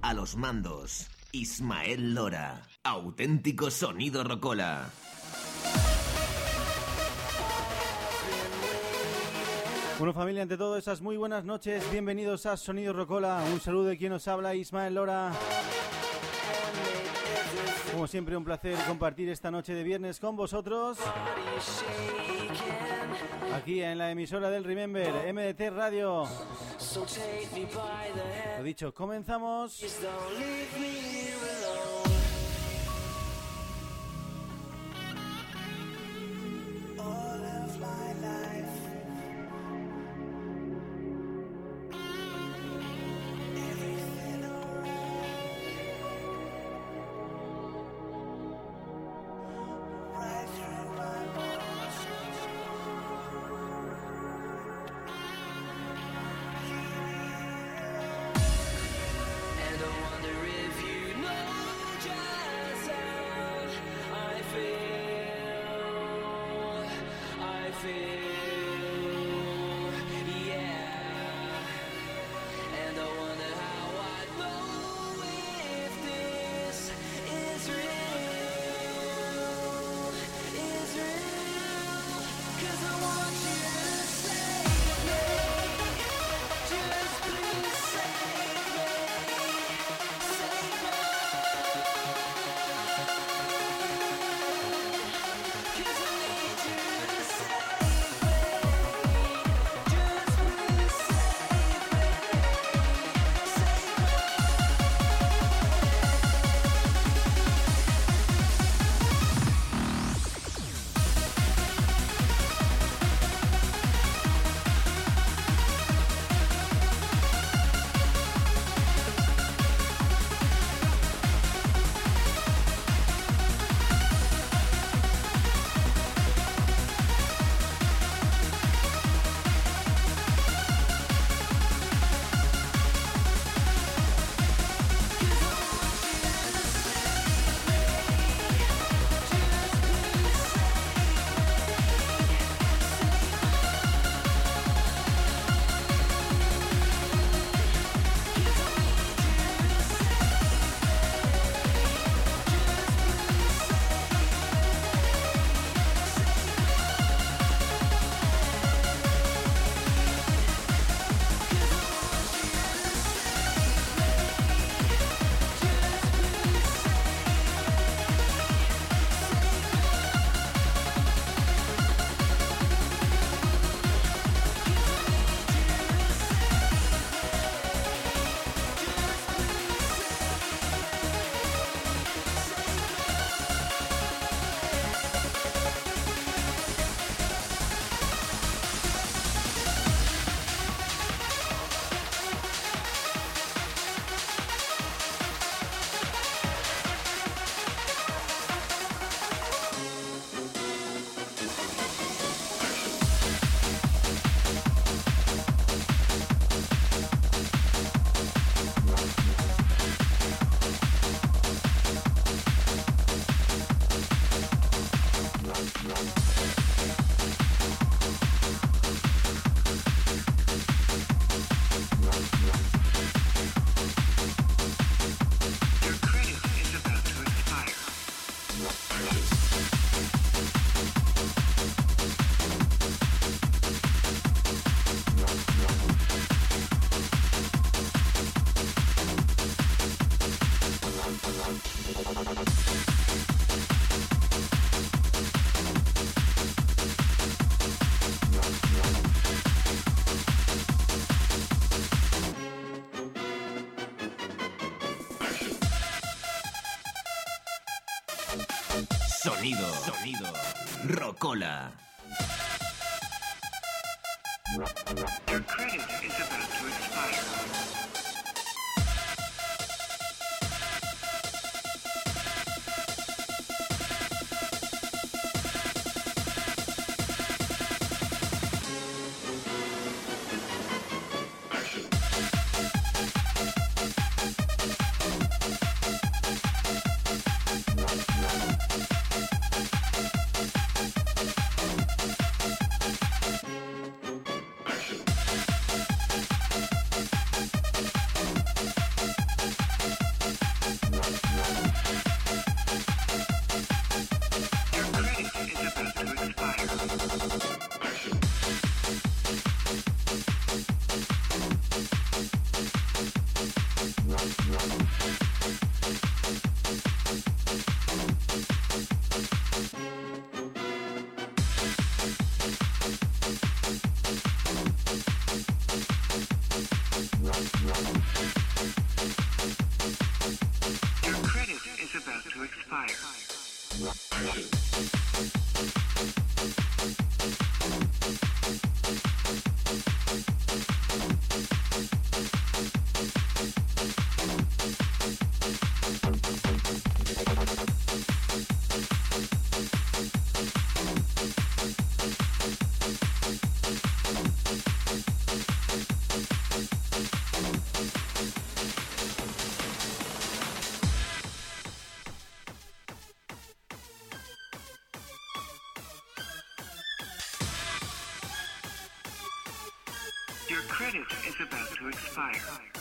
A los mandos, Ismael Lora. Auténtico sonido rocola. Bueno familia, ante todo esas muy buenas noches, bienvenidos a Sonido Rocola, un saludo de quien nos habla, Ismael Lora. Como siempre un placer compartir esta noche de viernes con vosotros. Aquí en la emisora del Remember, MDT Radio. Lo dicho, comenzamos. Mola. Your credit is about to expire.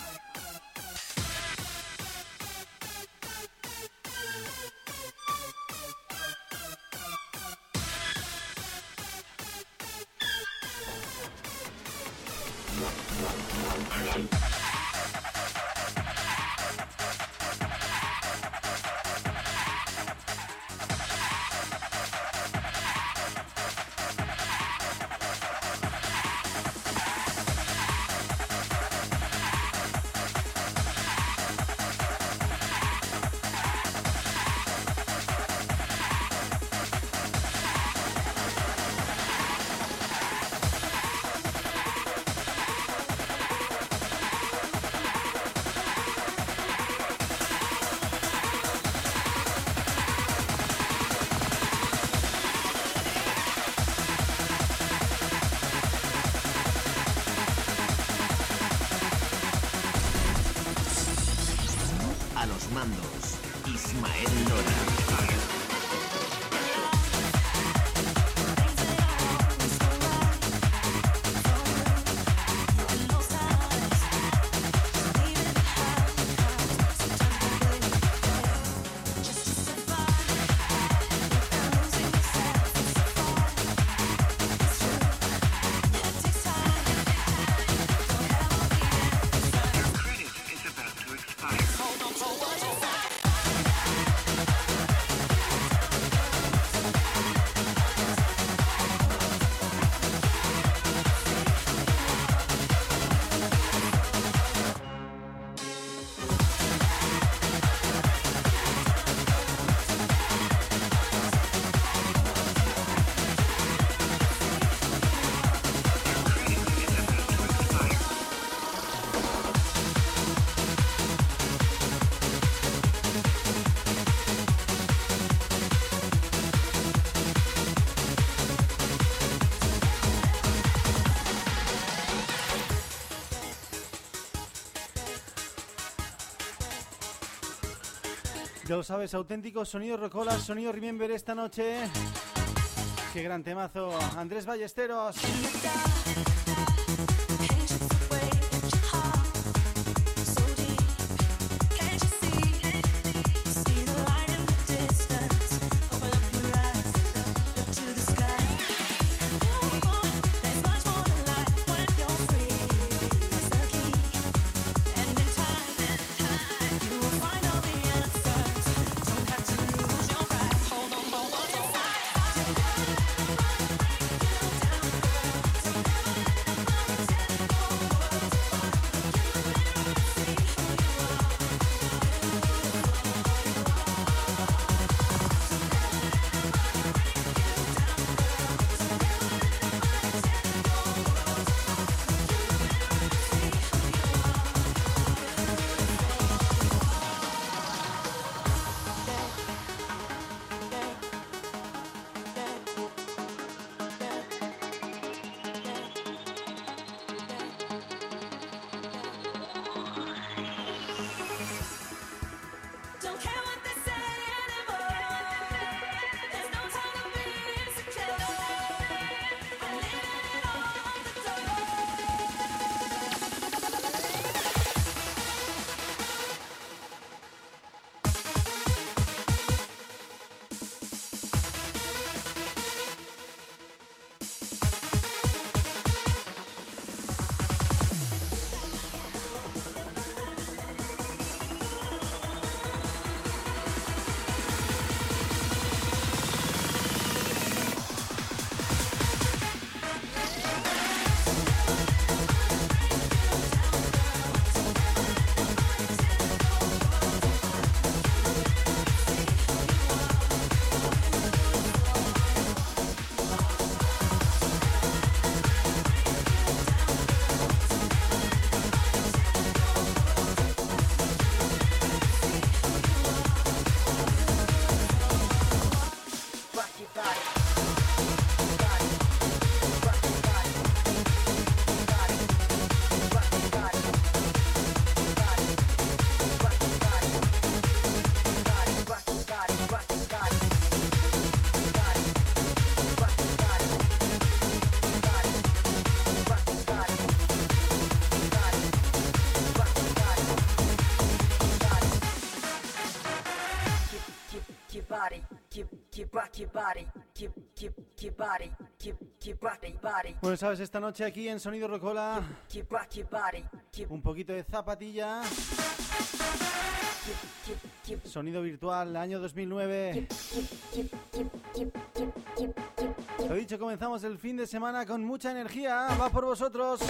Ya lo sabes, auténtico sonido Rocola, sonido Remember esta noche. Qué gran temazo. Andrés Ballesteros. Bueno, sabes, esta noche aquí en Sonido Rocola, un poquito de zapatilla. Sonido virtual, año 2009. Lo dicho, comenzamos el fin de semana con mucha energía. Va por vosotros.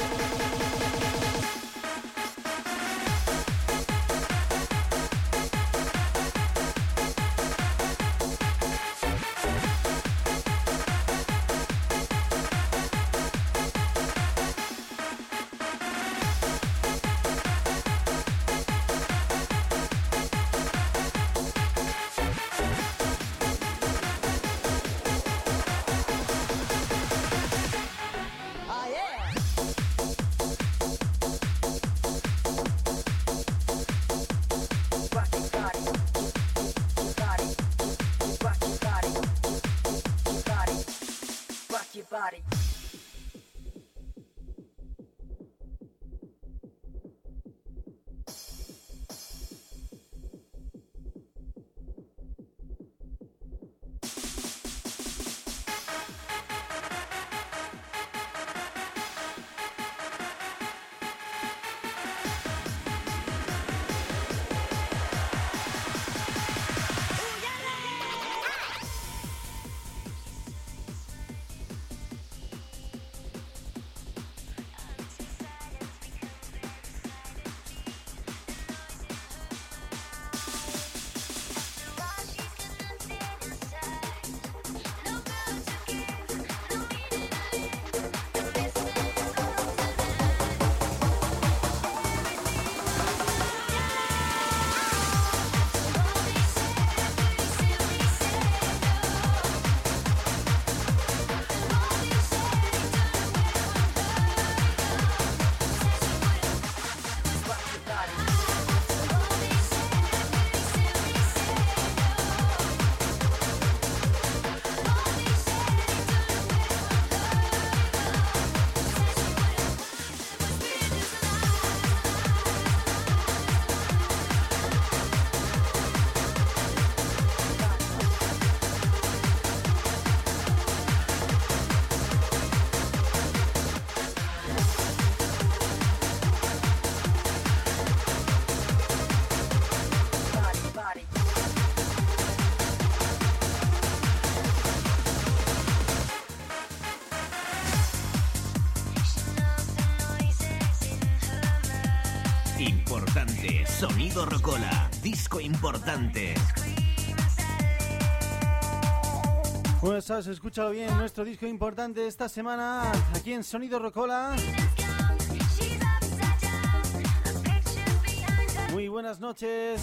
Rocola, disco importante. Bueno, sabes, escúchalo bien, nuestro disco importante esta semana aquí en Sonido Rocola. Muy buenas noches.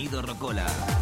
Sonido Rocola.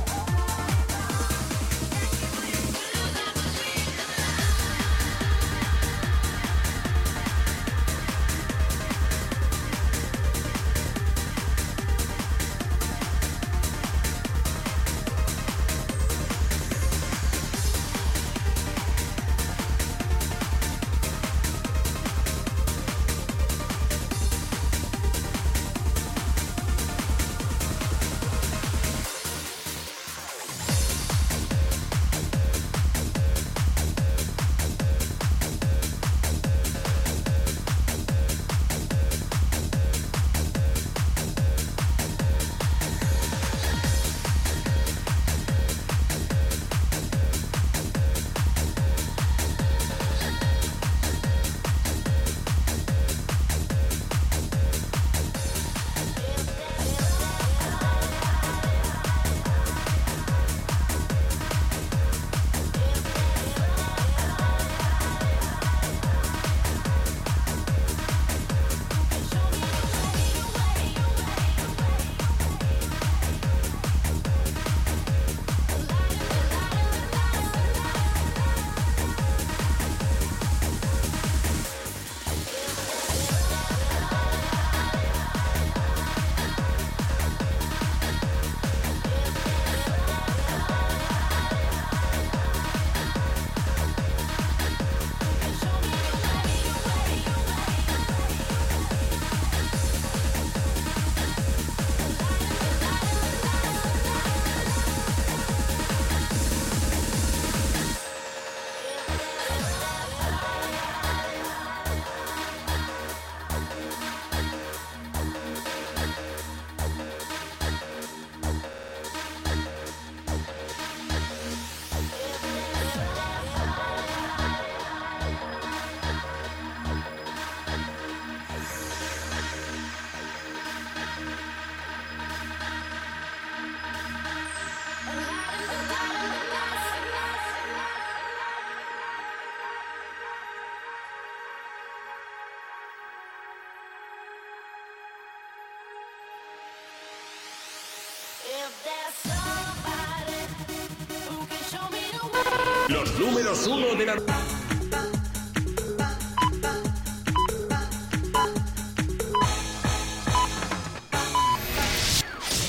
Uno de la...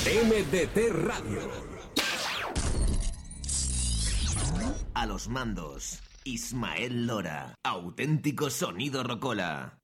MDT Radio. A los mandos, Ismael Lora. Auténtico sonido Rocola.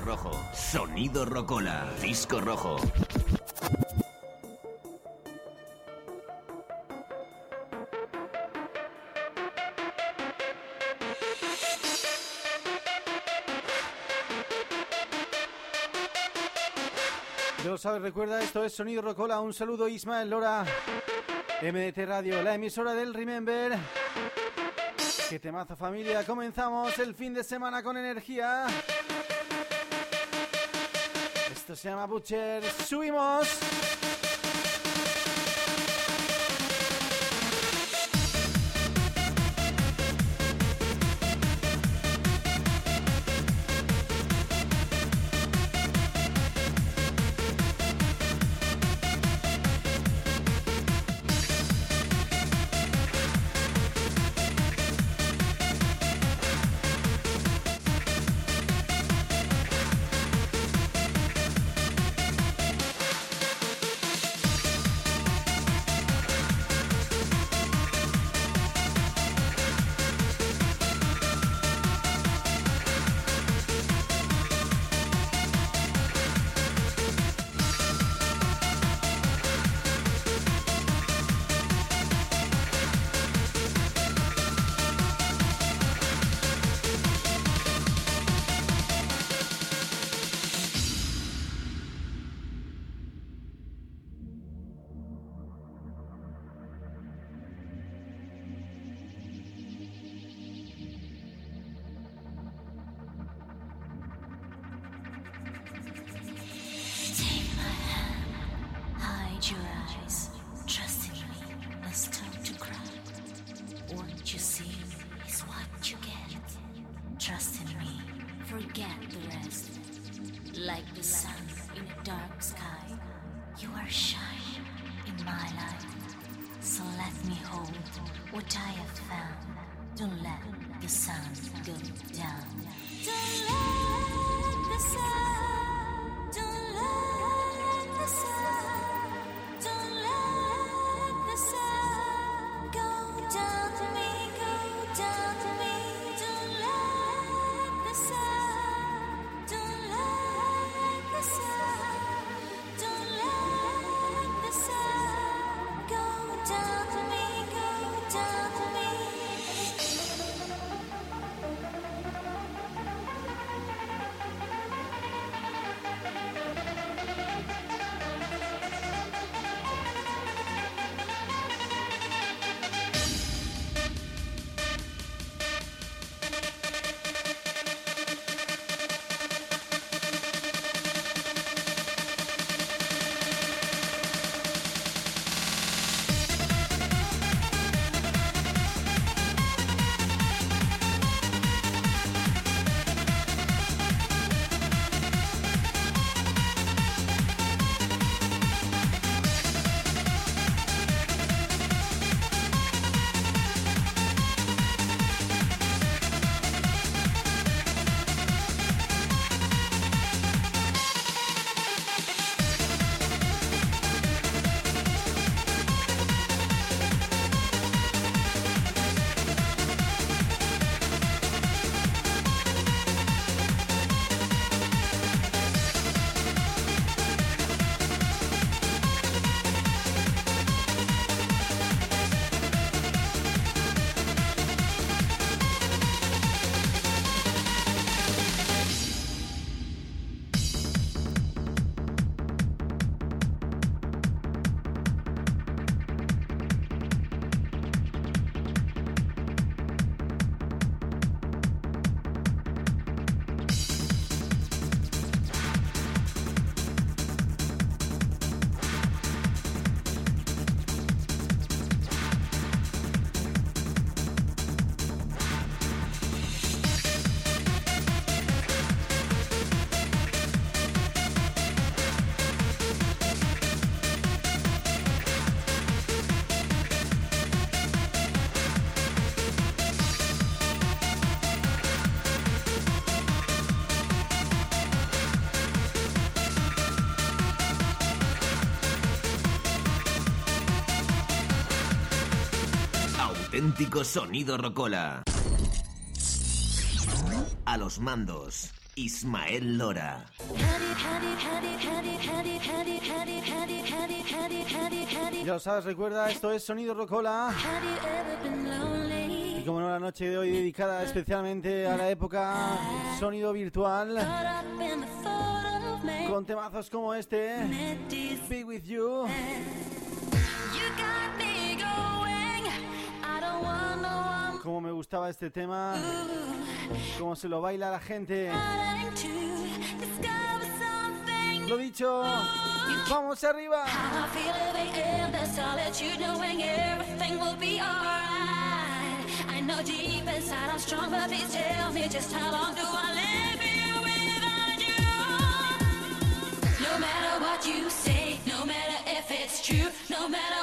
Rojo. Sonido rocola, disco rojo. Yo sabes, recuerda, esto es Sonido Rocola. Un saludo, Ismael Lora. MDT Radio, la emisora del Remember. Qué temazo familia, comenzamos el fin de semana con energía. Esto se llama Butcher. ¡Subimos! Auténtico sonido rocola. A los mandos, Ismael Lora. Ya sabes, recuerda, esto es Sonido Rocola. Y como no, la noche de hoy dedicada especialmente a la época sonido virtual. Con temazos como este, Be With You. cómo me gustaba este tema. Cómo se lo baila la gente. Lo dicho, vamos arriba. No matter what you say, no matter if it's true, no matter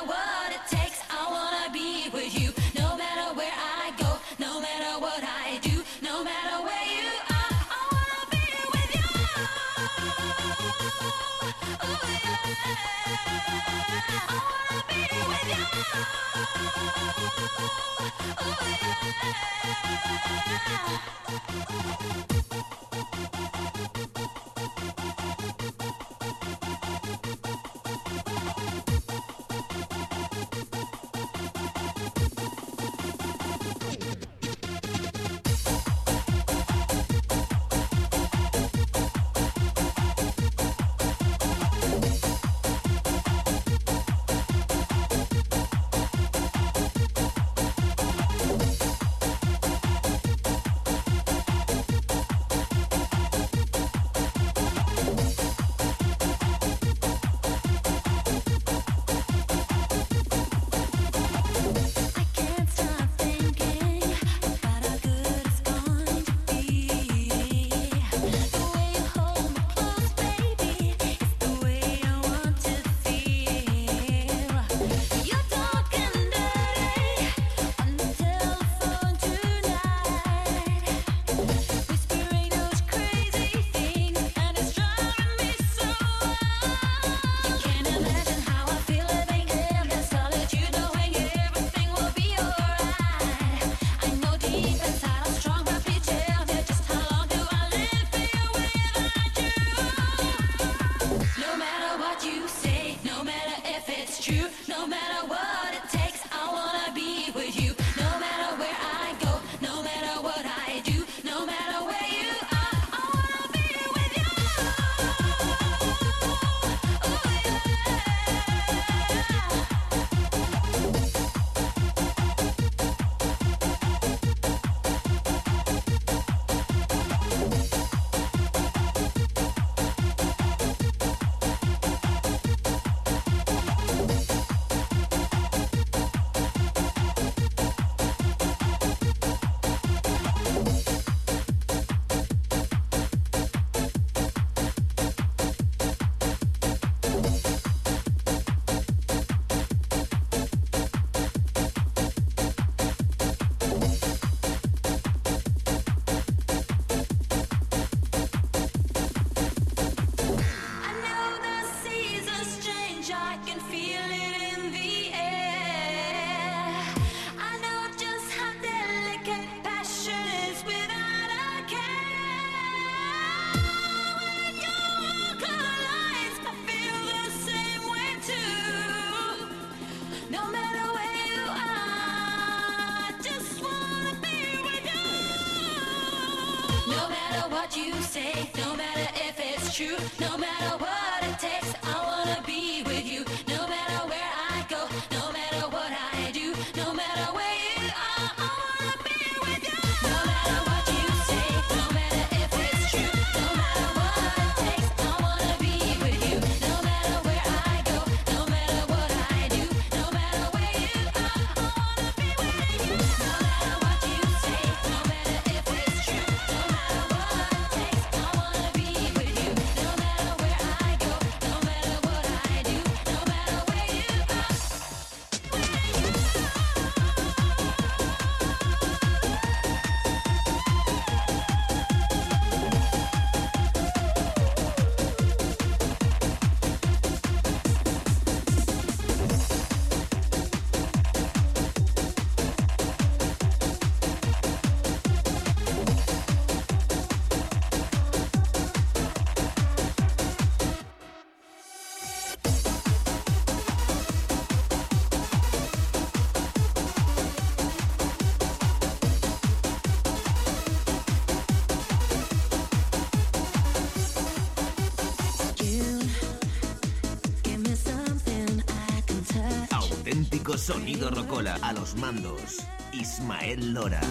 sonido rocola. A los mandos, Ismael Lora.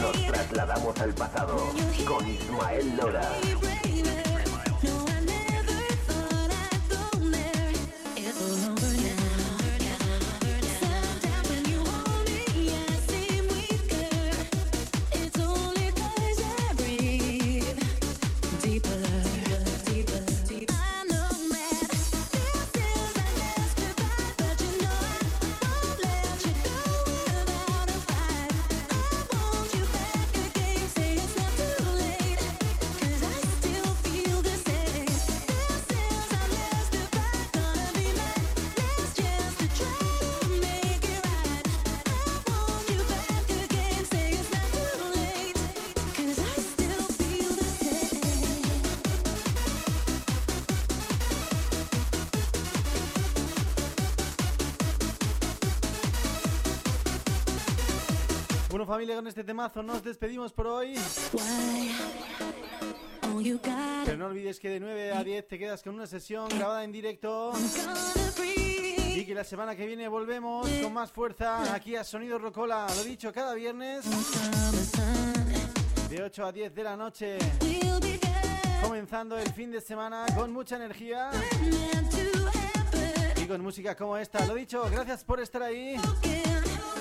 Nos trasladamos al pasado con Ismael Lora. familia, con este temazo nos despedimos por hoy. Pero no olvides que de 9 a 10 te quedas con una sesión grabada en directo. Y que la semana que viene volvemos con más fuerza aquí a Sonido Rocola. Lo dicho, cada viernes de 8 a 10 de la noche. Comenzando el fin de semana con mucha energía y con música como esta. Lo dicho, gracias por estar ahí.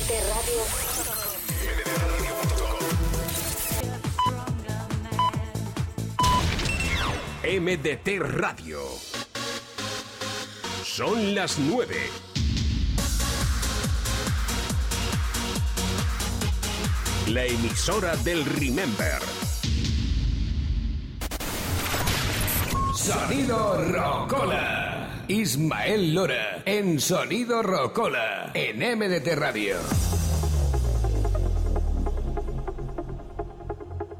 MDT Radio. MDT Radio. Son las 9. La emisora del Remember. Sonido Rocola. Ismael Lora en Sonido Rocola en MDT Radio.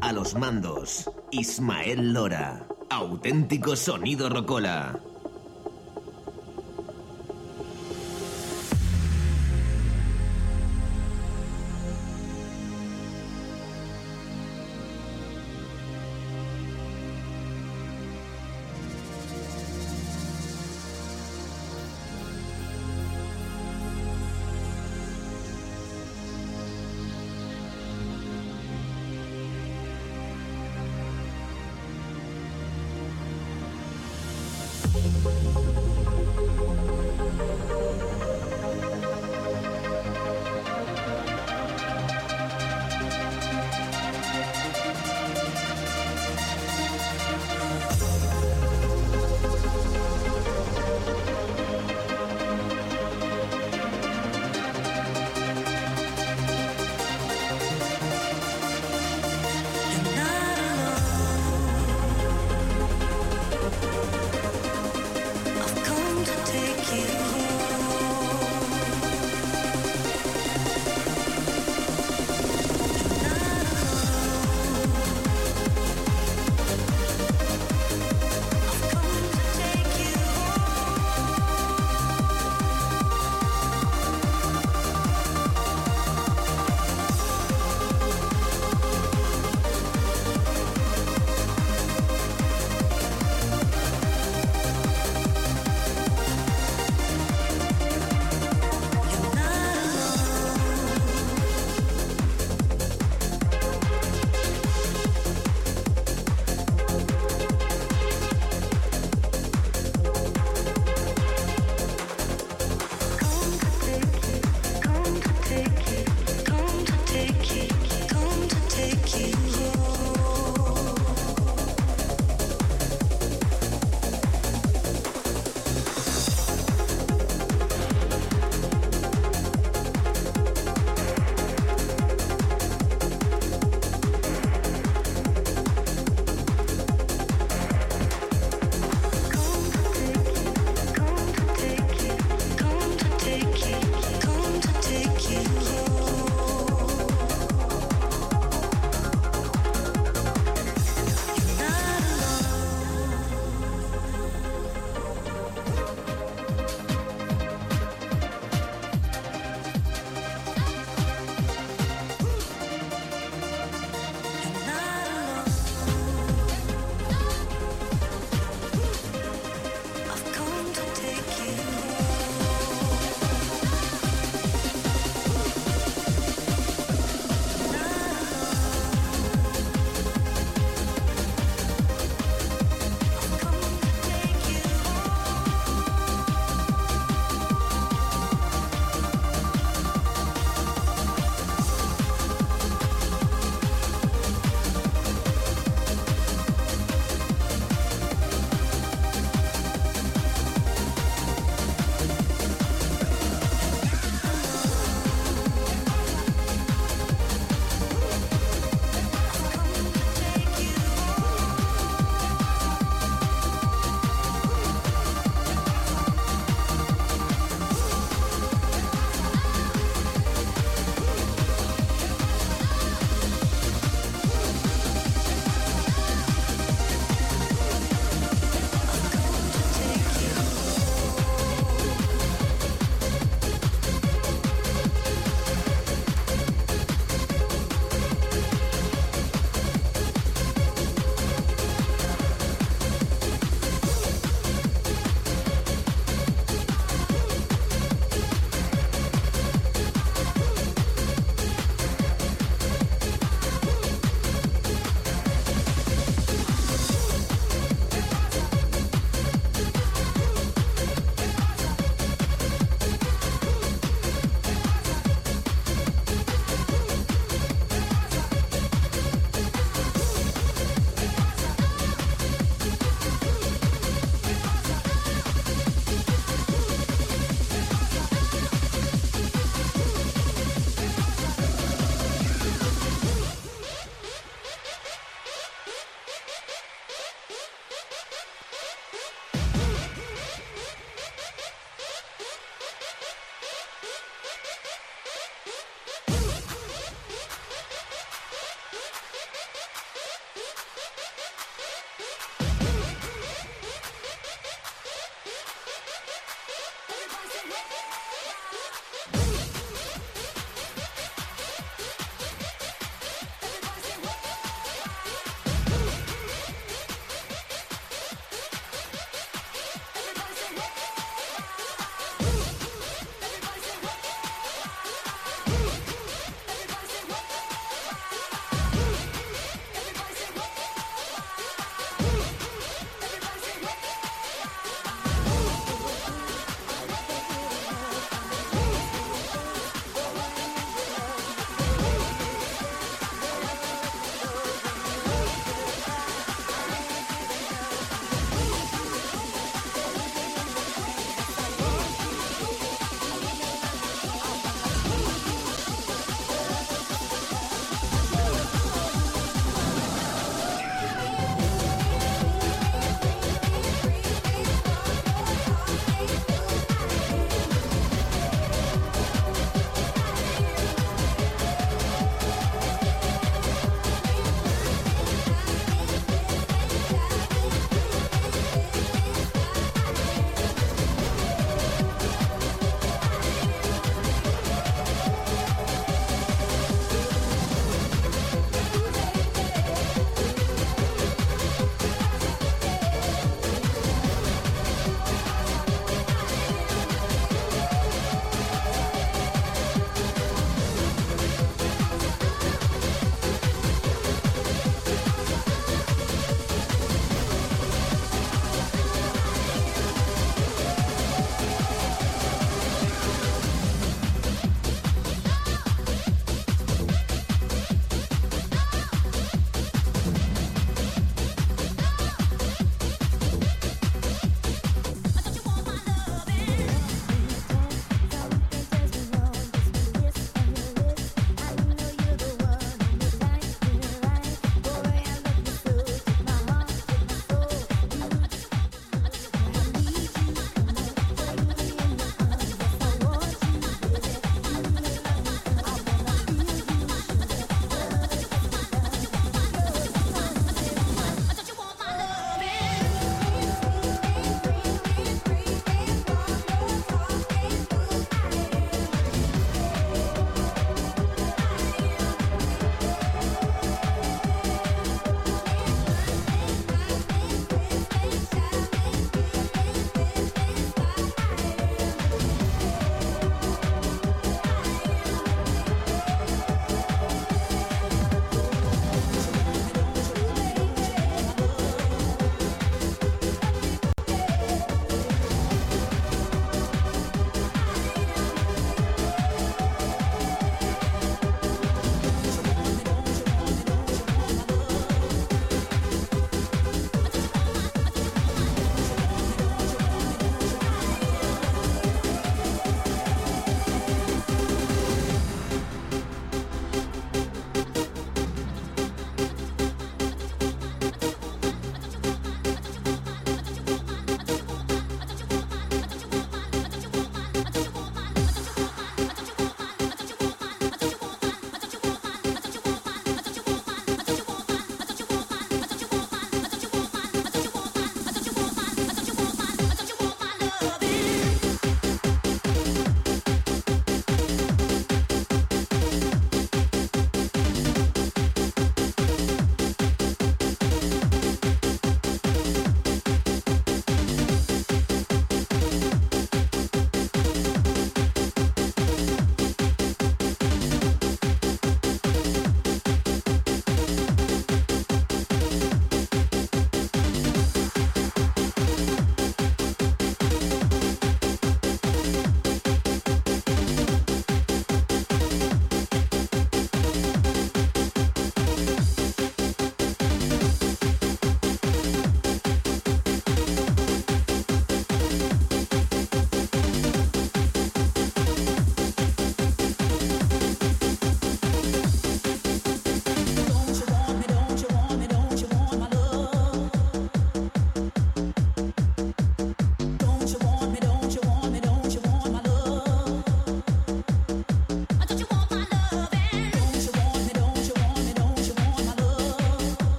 A los mandos, Ismael Lora. Auténtico sonido rocola.